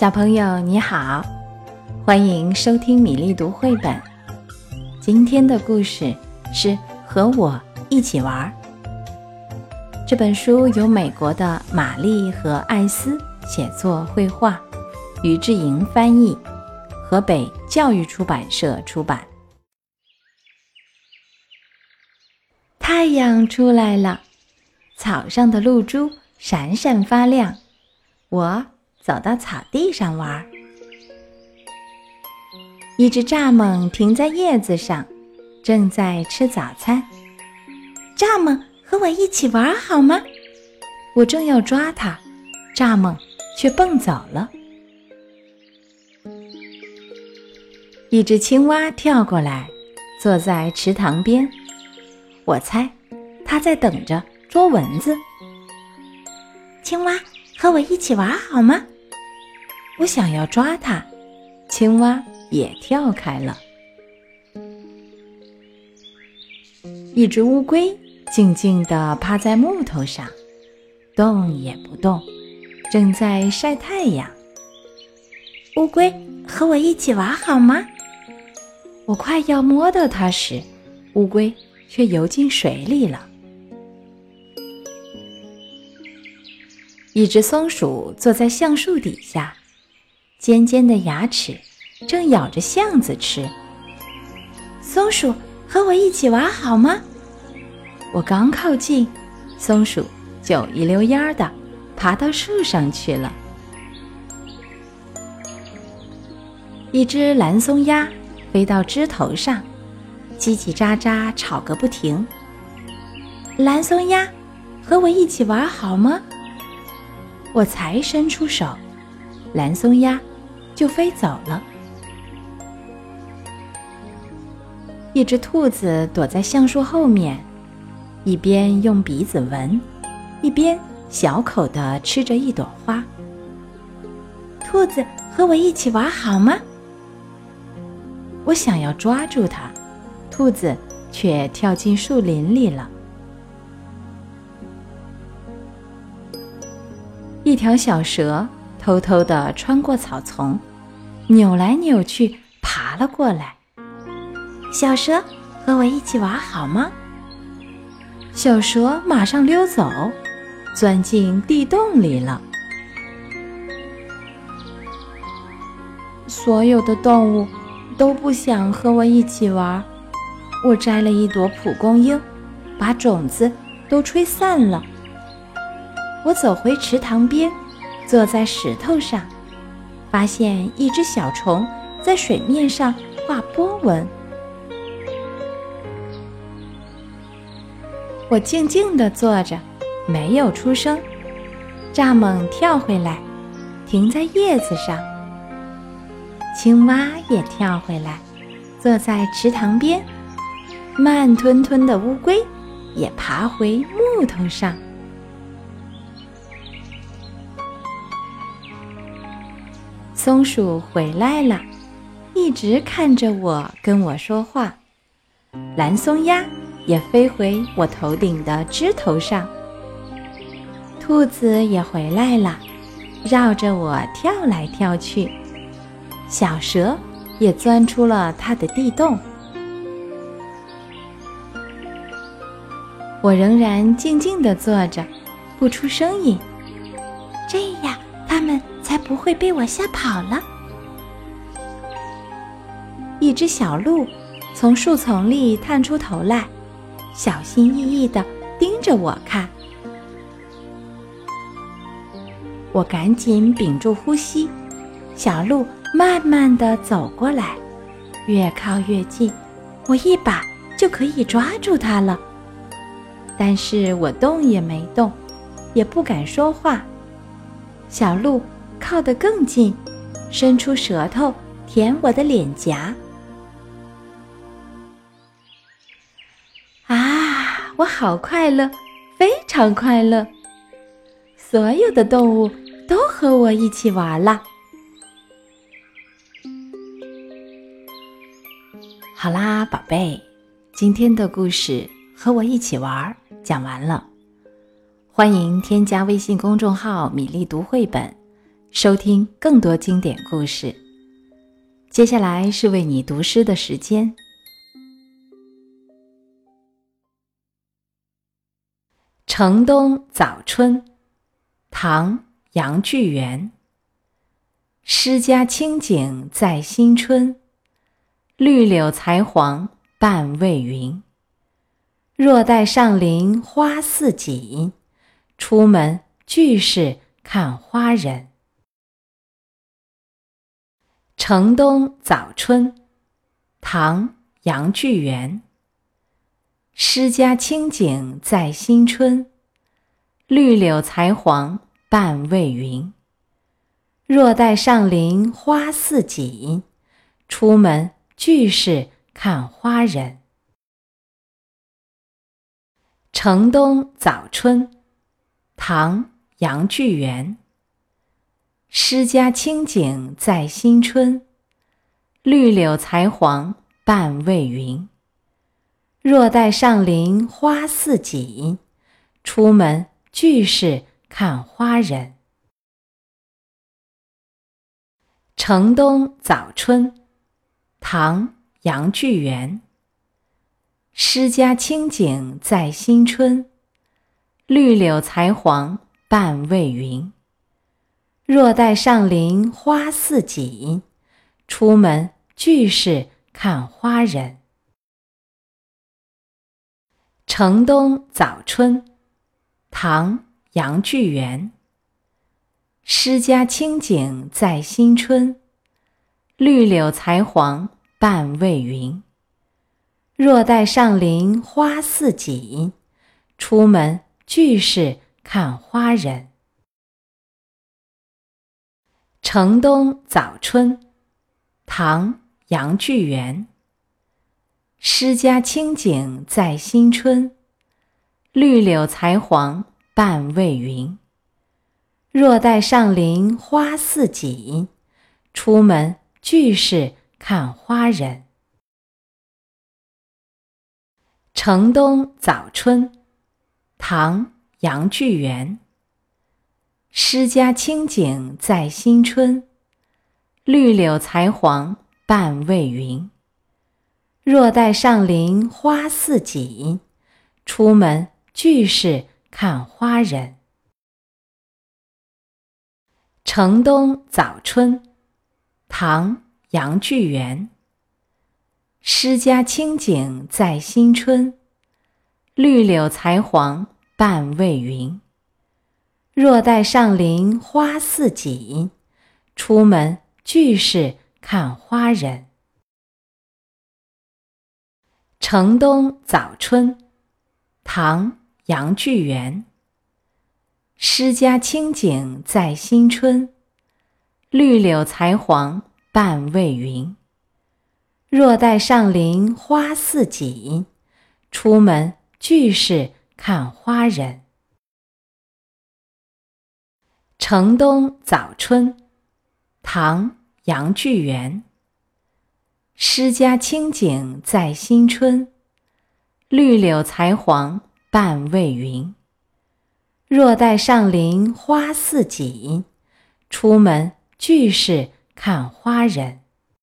小朋友你好，欢迎收听米粒读绘本。今天的故事是和我一起玩。这本书由美国的玛丽和艾斯写作绘画，于志莹翻译，河北教育出版社出版。太阳出来了，草上的露珠闪闪发亮。我。走到草地上玩，一只蚱蜢停在叶子上，正在吃早餐。蚱蜢和我一起玩好吗？我正要抓它，蚱蜢却蹦走了。一只青蛙跳过来，坐在池塘边。我猜，它在等着捉蚊子。青蛙。和我一起玩好吗？我想要抓它，青蛙也跳开了。一只乌龟静静地趴在木头上，动也不动，正在晒太阳。乌龟和我一起玩好吗？我快要摸到它时，乌龟却游进水里了。一只松鼠坐在橡树底下，尖尖的牙齿正咬着橡子吃。松鼠和我一起玩好吗？我刚靠近，松鼠就一溜烟儿的爬到树上去了。一只蓝松鸦飞到枝头上，叽叽喳喳吵个不停。蓝松鸦，和我一起玩好吗？我才伸出手，蓝松鸦就飞走了。一只兔子躲在橡树后面，一边用鼻子闻，一边小口的吃着一朵花。兔子和我一起玩好吗？我想要抓住它，兔子却跳进树林里了。一条小蛇偷偷地穿过草丛，扭来扭去爬了过来。小蛇，和我一起玩好吗？小蛇马上溜走，钻进地洞里了。所有的动物都不想和我一起玩。我摘了一朵蒲公英，把种子都吹散了。我走回池塘边，坐在石头上，发现一只小虫在水面上画波纹。我静静地坐着，没有出声。蚱蜢跳回来，停在叶子上。青蛙也跳回来，坐在池塘边。慢吞吞的乌龟也爬回木头上。松鼠回来了，一直看着我，跟我说话。蓝松鸦也飞回我头顶的枝头上。兔子也回来了，绕着我跳来跳去。小蛇也钻出了它的地洞。我仍然静静地坐着，不出声音。不会被我吓跑了。一只小鹿从树丛里探出头来，小心翼翼地盯着我看。我赶紧屏住呼吸，小鹿慢慢地走过来，越靠越近，我一把就可以抓住它了。但是我动也没动，也不敢说话。小鹿。靠得更近，伸出舌头舔我的脸颊。啊，我好快乐，非常快乐！所有的动物都和我一起玩了。好啦，宝贝，今天的故事和我一起玩讲完了。欢迎添加微信公众号“米粒读绘本”。收听更多经典故事。接下来是为你读诗的时间。《城东早春》唐·杨巨源。诗家清景在新春，绿柳才黄半未匀。若待上林花似锦，出门俱是看花人。《城东早春》唐·杨巨源。诗家清景在新春，绿柳才黄半未匀。若待上林花似锦，出门俱是看花人。《城东早春》唐·杨巨源。诗家清景在新春，绿柳才黄半未匀。若待上林花似锦，出门俱是看花人。《城东早春》唐·杨巨源。诗家清景在新春，绿柳才黄半未匀。若待上林花似锦，出门俱是看花人。《城东早春》唐·杨巨源。诗家清景在新春，绿柳才黄半未匀。若待上林花似锦，出门俱是看花人。《城东早春》唐·杨巨源。诗家清景在新春，绿柳才黄半未匀。若待上林花似锦，出门俱是看花人。《城东早春》唐·杨巨源。诗家清景在新春，绿柳才黄半未匀。若待上林花似锦，出门俱是看花人。《城东早春》唐·杨巨源。诗家清景在新春，绿柳才黄半未匀。若待上林花似锦，出门俱是看花人。《城东早春》唐·杨巨源。诗家清景在新春，绿柳才黄半未匀。若待上林花似锦，出门俱是看花人。《城东早春》唐·杨巨源。诗家清景在新春，绿柳才黄半未匀。若待上林花似锦，出门俱是看花人。